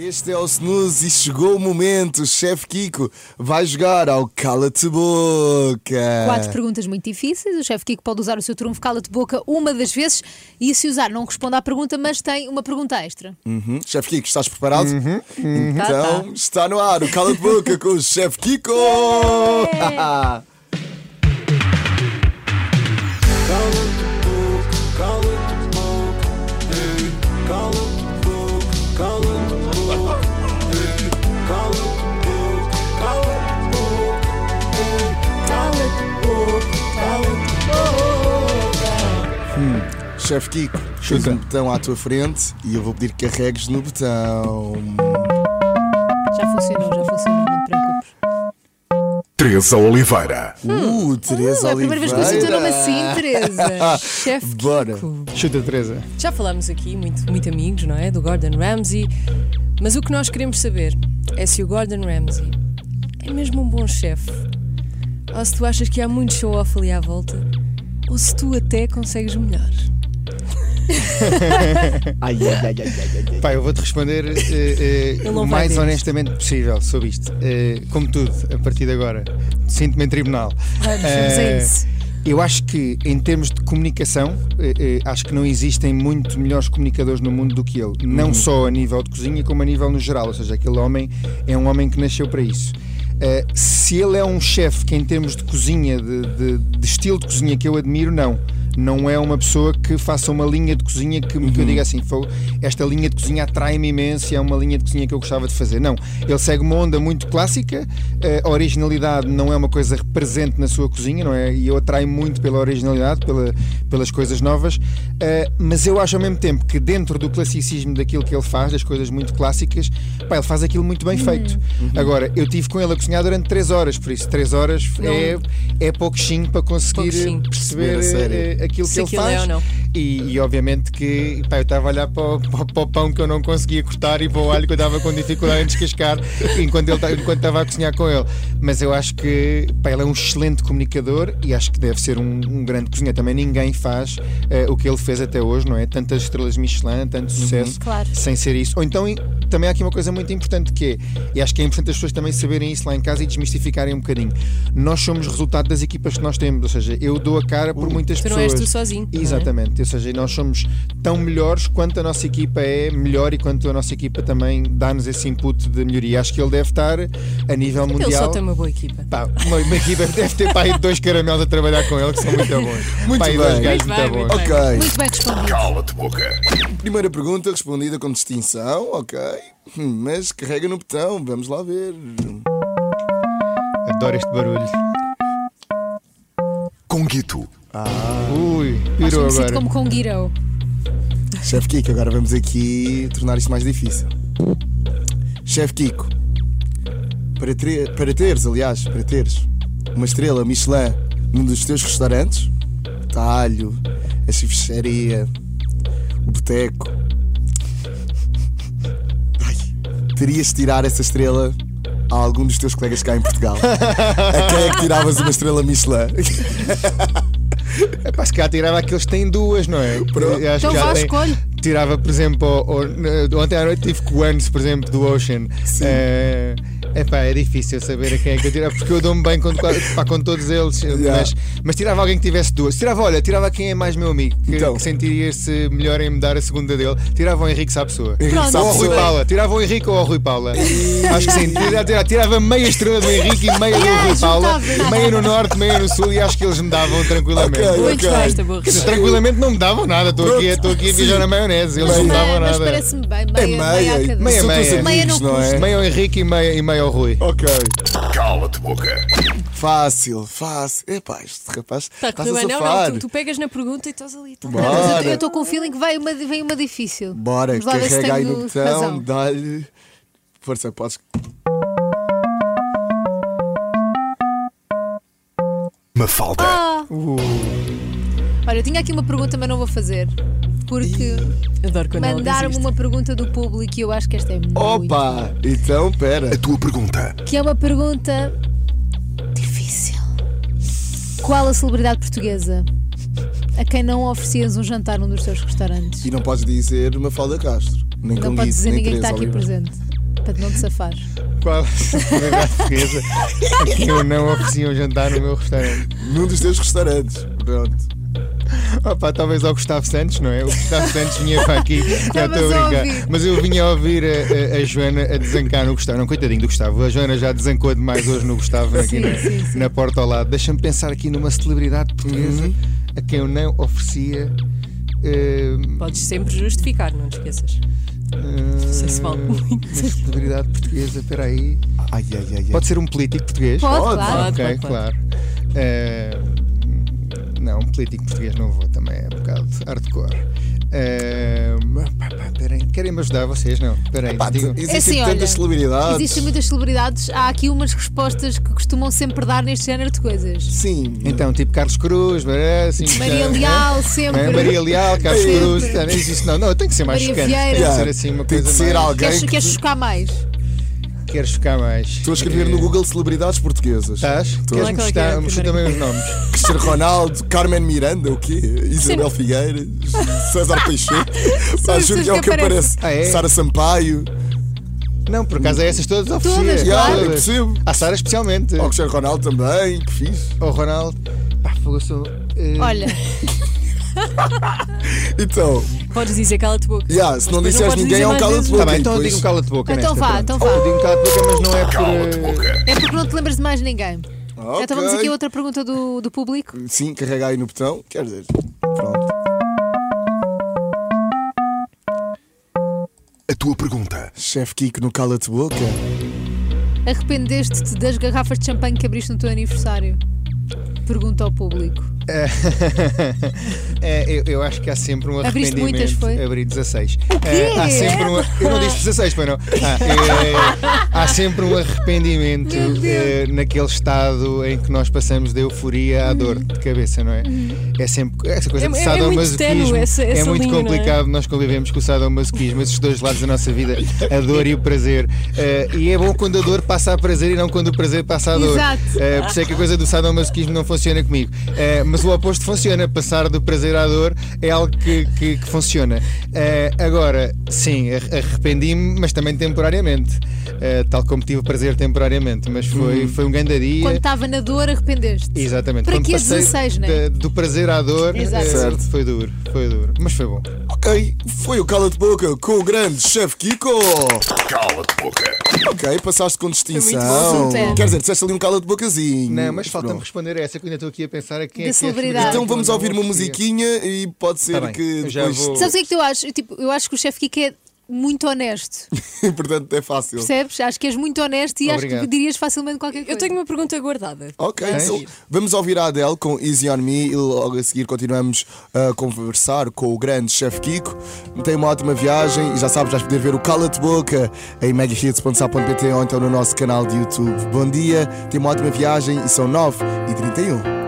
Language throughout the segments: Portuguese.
Este é o Snooze e chegou o momento. O chefe Kiko vai jogar ao Cala-te Boca. Quatro perguntas muito difíceis. O chefe Kiko pode usar o seu trunfo cala-te boca uma das vezes e se usar não responde à pergunta, mas tem uma pergunta extra. Uhum. Chefe Kiko, estás preparado? Tá, Então tá. está no ar o Cala-te Boca com o chefe Kiko. Chefe Kiko, tens Chuta. um botão à tua frente e eu vou pedir que carregues no botão. Já funcionou, já funcionou, não te preocupes. Teresa Oliveira. Uh, Teresa é a primeira vez que eu Oliveira. sinto o nome assim, Teresa. chefe Bora. Kiko. Chuta, Teresa. Já falámos aqui, muito, muito amigos, não é? Do Gordon Ramsay. Mas o que nós queremos saber é se o Gordon Ramsay é mesmo um bom chefe. Ou se tu achas que há muito show-off ali à volta. Ou se tu até consegues o melhor. Ai, ai, ai, ai, ai, ai. Pá, eu vou-te responder eh, Ele o mais honestamente possível sobre isto. Eh, como tudo, a partir de agora, sinto-me em tribunal. Vamos, isso. Eu acho que, em termos de comunicação, eh, eh, acho que não existem muito melhores comunicadores no mundo do que ele. Não só a nível de cozinha, como a nível no geral. Ou seja, aquele homem é um homem que nasceu para isso. Eh, se ele é um chefe que, em termos de cozinha, de, de- de estilo de cozinha que eu admiro, não. Não é uma pessoa que faça uma linha de cozinha que, que eu diga assim, "Fogo, esta linha de cozinha atrai-me imenso e é uma linha de cozinha que eu gostava de fazer. Não, ele segue uma onda muito clássica, eh, a originalidade não é uma coisa presente na sua cozinha, não é? E eu atraio muito pela originalidade, pela, pelas coisas novas, eh, mas eu acho ao mesmo tempo que dentro do classicismo daquilo que ele faz, das coisas muito clássicas, pá, ele faz aquilo muito bem feito. Agora, eu tive com ele a cozinhar durante 3 horas, por isso 3 horas é, é pouquinho para conseguir Pouquinho. Perceber aquilo Se que ele aquilo faz. é ou não. E, e obviamente que pá, eu estava a olhar para o, para o- pão que eu não conseguia cortar e para o alho que eu estava com dificuldade em descascar enquanto, ele, enquanto estava a cozinhar com ele. Mas eu acho que pá, ele é um excelente comunicador e acho que deve ser um, um grande cozinheiro. Também ninguém faz eh, o que ele fez até hoje, não é? Tantas estrelas Michelin, tanto sucesso, Claro. sem ser isso. Ou então também há aqui uma coisa muito importante que é, e acho que é importante as pessoas também saberem isso lá em casa e desmistificarem um bocadinho. Nós somos resultado das equipas que nós temos, ou seja, eu dou a cara por muitas Tu pessoas. és tu sozinho. é? Exatamente, ou seja, nós somos tão melhores quanto a nossa equipa é melhor e quanto a nossa equipa também dá-nos esse input de melhoria. Acho que ele deve estar a nível Ele mundial. só tem uma boa equipa. Pá, uma, uma equipa deve ter pá, dois caramelos a trabalhar com ele que são muito bons. Muito Pá, bem. dois gajos Muito muito bem, bons. muito Ok. Muito bem respondido. Cala-te boca. Primeira pergunta respondida com distinção, ok. Hum, Mas carrega no botão, vamos lá ver. Adoro este barulho. Conguito. Ui, Mais pirou conhecido agora. como Conguirão. Chefe Kiko, agora vamos aqui tornar isto mais difícil. Chefe Kiko, para, para teres, aliás, para teres uma estrela Michelin num dos teus restaurantes, talho, a chifrecharia, o boteco, ai, terias de tirar essa estrela a algum dos teus colegas cá em Portugal. a quem é que tiravas uma estrela Michelin? Pá, se calhar tirava aqueles que têm duas, não é? Pronto. Eu acho Então que já vá, tem- escolhe. Tirava, por exemplo, ontem à noite tive com o Anos, por exemplo, do Ocean. Sim. É epá, é difícil saber a quem é que eu tirava, porque eu dou-me bem com, pá, com todos eles. Yeah. Mas, mas tirava alguém que tivesse duas. Tirava, olha, tirava quem é mais meu amigo, que, Então. que sentiria-se melhor em me dar a segunda dele. Tirava o Henrique Sapessoa. Pronto. Ou ao Sapessoa. Rui Paula. Tirava o Henrique ou ao Rui Paula. Acho que sim. Tirava, tirava, tirava meia estrela do Henrique e meia do Rui Paula. Meia no norte, meia no sul e acho que eles me davam tranquilamente. Ok. Muito ok. bem, esta boa Quer dizer, resposta. Tranquilamente não me davam nada, estou aqui, estou aqui a viajar na maionese, eles não me Meia. davam Mas, mas nada. parece-me bem. Meia, É meia, meia, a cada. meia, são teus meia. Meia amigos, não não é? Meio ao Henrique e meio, e meio ao Rui. Ok. Cala-te boca. Fácil, fácil. Epá, este rapaz Está a correr a bem. Não, safar. não, tu, tu pegas na pergunta e estás ali. tá. Bora. Mas eu- eu estou com o feeling que vai uma, vem uma difícil. Bora, Vamos lá ver se carrega aí no tenho botão, razão. dá-lhe. Força, podes. Mafalda. Ah! Olha, eu tinha aqui uma pergunta, mas não vou fazer. Porque Adoro quando mandaram-me uma pergunta do público e eu acho que esta é muito. Opa! Então, pera. A tua pergunta. Que é uma pergunta difícil. Qual a celebridade portuguesa a quem não oferecias um jantar num dos teus restaurantes? E não podes dizer uma falda Castro. Nem Não podes dizer nem ninguém que está aqui presente. para não te safar. Qual a celebridade portuguesa a quem eu não oferecia um jantar no meu restaurante? Num dos teus restaurantes. Pronto. Opa, talvez ao Gustavo Santos, não é? O Gustavo Santos vinha para aqui, já Estavas estou a brincar. ouvir. Mas eu vinha a ouvir a, a- a Joana a desancar no Gustavo. Não, coitadinho do Gustavo. A Joana já desancou demais hoje no Gustavo, aqui Sim, na, sim, sim. na porta ao lado. Deixa-me pensar aqui numa celebridade portuguesa Uhum. a quem eu não oferecia. eh, Podes sempre justificar, não te esqueças. Não sei se vale muito. Uma celebridade portuguesa, espera aí. Ai, ai, ai, ai. Pode ser um político português? Pode, Pode. claro. Ok, pode, pode. claro. Não, um político português não vou, também é um bocado hardcore. Peraí, querem me ajudar vocês? Não, peraí, Pá, digam. existem É assim, olha, tantas celebridades. Existem muitas celebridades, há aqui umas respostas que costumam sempre dar neste género de coisas. Sim. Então, tipo Carlos Cruz, assim, Maria Leal, sempre. é? Maria Leal, Carlos Sempre. Cruz, não existe, não, não, tem que ser mais Maria chocante, Vieira. tem que ser assim uma tem coisa que ser mais. alguém Queres, que queres chocar mais? Quero chocar mais. Estou a escrever no Google celebridades portuguesas. Estás? Estou. É a primeira também os nomes. Cristiano Ronaldo, Carmen Miranda, o quê? Isabel Figueiras, César Peixoto. Pá, juro que é o que aparece. Ah, é? Sara Sampaio. Não, por acaso é essas todas oferecia. Todas, Yeah, claro. eu percebo. A Sara especialmente. O Cristiano Ronaldo também, que fiz. O Ronaldo. Pá, fogo, sou. eh, Olha, Então, Podes dizer cala-te boca. yeah, se Mas não depois disseres podes ninguém dizer é um mais cala de vezes. boca. Tá bem, então depois- digo um cala-te boca. Então nesta, vá, pronto. então vá. Eu digo um cala-te boca, mas não é por. Eh, é porque não te lembras de mais ninguém. Ok. Então vamos aqui a outra pergunta do, do público. Sim, carrega aí no botão. Quer dizer, pronto. A tua pergunta. Chefe Kiko no cala-te boca. Arrependeste-te das garrafas de champanhe que abriste no teu aniversário? Pergunta ao público. É, eu, eu acho que há sempre um Abriste arrependimento. muitas, foi? Abri 16. quê? É, há sempre um. Eu não disse 16, foi não. Ah, é, há sempre um arrependimento eh, naquele estado em que nós passamos da euforia à dor de cabeça, não é? É sempre. Essa coisa É- de é- é muito sadomasoquismo. ténue essa- é essa muito linha, é? complicado. Nós convivemos com o sadomasoquismo, esses dois lados da nossa vida, a dor e o prazer. E é bom quando a dor passa a prazer e não quando o prazer passa a dor. Exato. Por isso é que a coisa do sadomasoquismo não funciona comigo. Mas o oposto funciona. Passar do prazer à dor é algo que, que- que funciona. Eh, agora, sim, ar- arrependi-me, mas também temporariamente. Eh, tal como tive prazer temporariamente. Mas foi, foi um grande dia. Quando estava na dor, arrependeste. Exatamente. Para Quando que a passei 16, né? do prazer à dor, Certo. foi duro, foi duro. Mas foi bom. Ok, foi o cala-te boca com o grande chefe Kiko. Cala-te boca. Ok, passaste com bom, distinção. super. Quer dizer, disseste ali um cala-te bocazinho. Não, mas falta-me responder a essa que eu ainda estou aqui a pensar a quem é que é celebridade. Então vamos ouvir uma musiquinha e pode ser Tá que depois. vou- Sabes o que é que eu acho? Eu, tipo, eu acho que o chefe Kiko é muito honesto. Portanto, é fácil. Percebes? Acho que és muito honesto e acho Obrigado. que dirias facilmente qualquer coisa. Eu tenho uma pergunta guardada. Ok, Tens? então vamos ouvir a Adele com Easy On Me e logo a seguir continuamos a conversar com o grande chefe Kiko. Tenha uma ótima viagem e já sabes, vais poder ver o Cala-te Boca em megahits.sa.pt ou então no nosso canal de YouTube. Bom dia, tenha uma ótima viagem e são 9h31.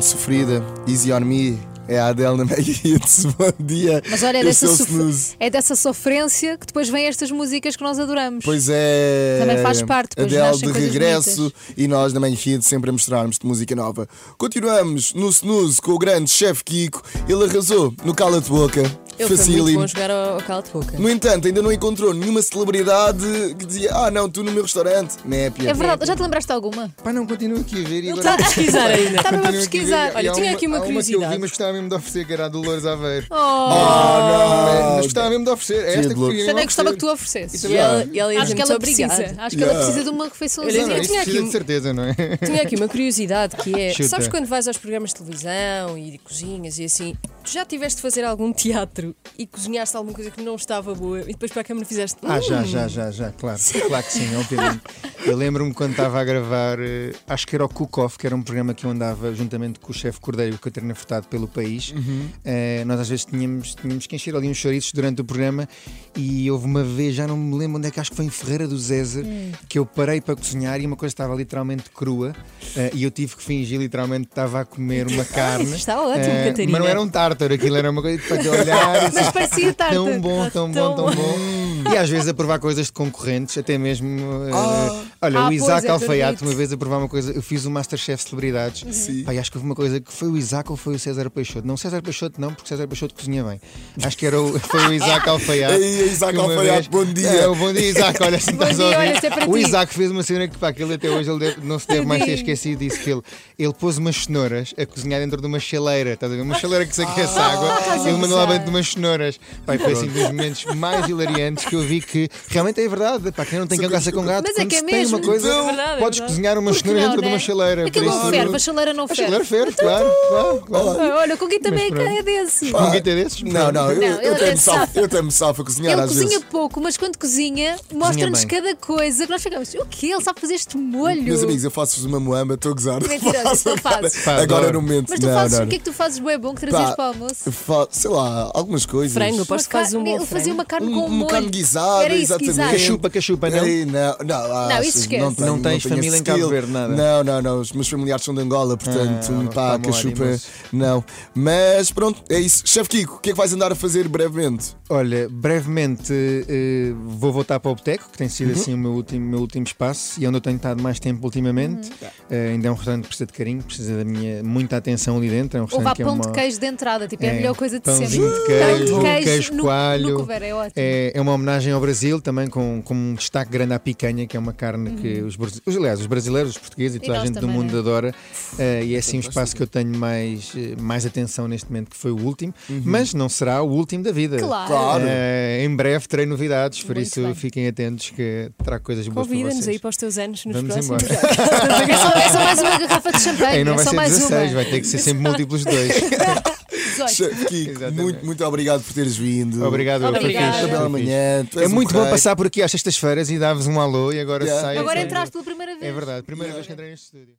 muito sofrida. Easy on me. É a Adele na Mega Hits. Bom dia. Mas olha, é dessa, sof- é dessa sofrência que depois vêm estas músicas que nós adoramos. Pois é. Também faz parte, Adele de regresso bonitas. e nós na Mega Hits sempre a mostrarmos de música nova. Continuamos no snooze com o grande chefe Kiko. Ele arrasou no Cala de Boca. Ele foi muito Facílimo. bom jogar ao, ao cala de boca. No entanto, ainda não encontrou nenhuma celebridade que dizia: Ah, não, tu no meu restaurante. Népia. É verdade, já te lembraste de alguma? Pá, não continuo aqui a ver e Ele está a pesquisar ainda. Estava a pesquisar. Olha, tinha aqui uma que eu vi, curiosidade. mas gostava mesmo de oferecer, que era a Dolores Aveiro. Oh, Ah, Mas gostava mesmo de oferecer. É esta que também gostava que tu oferecer. oferecesses. Acho que ela precisa. Acho que ela precisa de uma. Não, Eu um- de certeza, não é? Tinha aqui uma curiosidade que é: sabes quando vais aos programas de televisão e de cozinhas e assim, tu já tiveste de fazer algum teatro e cozinhaste alguma coisa que não estava boa e depois para a câmara fizeste. Ah, já, "Hum, já, já, já, claro. Claro que sim, obviamente. Eu lembro-me quando estava a gravar, eh, acho que era o Cook Off, que era um programa que eu andava juntamente com o chefe Cordeiro, que eu tinha furtado pelo país. Eh, nós às vezes tínhamos, tínhamos que encher ali uns chouriços durante o programa e houve uma vez, já não me lembro onde é que acho que foi em Ferreira do Zézer, que eu parei para cozinhar e uma coisa estava literalmente crua eh, e eu tive que fingir literalmente que estava a comer uma carne. Isso está ótimo, Eh, Catarina. Mas não era um aquilo era uma coisa para te olhar. Mas parecia tártaro. Tão bom, tão bom, tão bom. E às vezes a provar coisas de concorrentes, até mesmo. eh, olha, Ah, o Isaac é Alfaiate, uma vez a provar uma coisa. Eu fiz o Masterchef Celebridades. Sim. Pá, e acho que houve uma coisa que foi o Isaac ou foi o César Peixoto? Não, César Peixoto não, porque César Peixoto cozinha bem. Acho que era o, foi o Isaac Alfaiate. Ei, Isaac que uma Alfaiate, bom dia. É, bom dia, Isaac. Olha, se estás a dia, ouvir. é para o ti. Isaac fez uma cena que, pá, aquele até hoje ele deve- não se deve mais ter esquecido disso. Que ele, ele pôs umas cenouras a cozinhar dentro de uma chaleira. Estás a ver? Uma chaleira que se aquece água. Ele mandou lá dentro de umas cenouras. E foi assim um dos momentos mais hilariantes que eu vi que realmente é verdade. Pá, quem não tem cão caça com gato. Mas é quando que é mesmo. Uma coisa, Então, É verdade, é podes verdade. cozinhar uma cenoura dentro de né? uma chaleira. Aquilo não ferve, a chaleira não A ferve. chaleira ferve, claro, claro, claro. Olha, o Coquinho também é desse. Um guita desses? Não, não, eu, Não, eu ele tenho é me salvo, a cozinhar Ele às cozinha vezes. pouco, mas quando cozinha, mostra-nos bem. cada coisa que nós ficamos. O quê? Ele sabe fazer este molho. Meus amigos, eu faço-vos uma moamba, estou a gozar. Mentiroso, não fazes. Agora no momento. Mas tu fazes, o que é que tu fazes bué bom que trazias Pá, para o almoço? Sei lá, algumas coisas. Frango, aposto que Uma fazes um carne- bom ele fazia uma carne com um molho. carne guisado, Era isso, exatamente. Cachupa, cachupa, não? Não, não, Não, ah, isso esquece. Não, tenho, Não tens família em Cabo. Verde, nada? Não, não, não. Os meus familiares são de Angola, portanto, Ah, pá, tá cachupa, ânimos. não. Mas pronto, é isso. Chefe Kiko, o que é que vais andar a fazer brevemente? Olha, brevemente eh, vou voltar para o Boteco, que tem sido Uhum. assim o meu último, meu último espaço e onde eu tenho estado mais tempo ultimamente. Uhum. Eh, ainda é um restaurante que precisa de carinho, precisa da minha muita atenção ali dentro. É um Ou restaurante vá que é pão uma, de queijo de entrada, tipo, é a É, melhor coisa de sempre. pãozinho de Pão queijo, de queijo no, coalho. No couvert, é ótimo. É, é uma homenagem ao Brasil, também com, com um destaque grande à picanha, que é uma carne. Que os, os, aliás, os brasileiros, os portugueses e toda a nós gente do também, mundo né? adora. Eh, e é assim um espaço que eu tenho mais, eh, mais atenção neste momento, que foi o último, mas não será o último da vida. Claro. Claro. Eh, em breve terei novidades, por Muito isso bem. fiquem atentos que terá coisas boas para Convida-nos vocês. aí para os teus anos nos Vamos próximos. embora. É só, é só mais uma garrafa de champanhe. Aí não é vai só ser mais 16, uma. vai ter que ser sempre múltiplos de dois. 18. Chefe Kiko, muito, muito obrigado por teres vindo. Obrigado, eu, foi Obrigada. fixe, foi bela fixe. manhã. tu É és um muito bom rei. passar por aqui às sextas-feiras e dar-vos um alô e agora Yeah. sai. Agora entraste pela primeira vez. É verdade, primeira vez que entrei neste estúdio.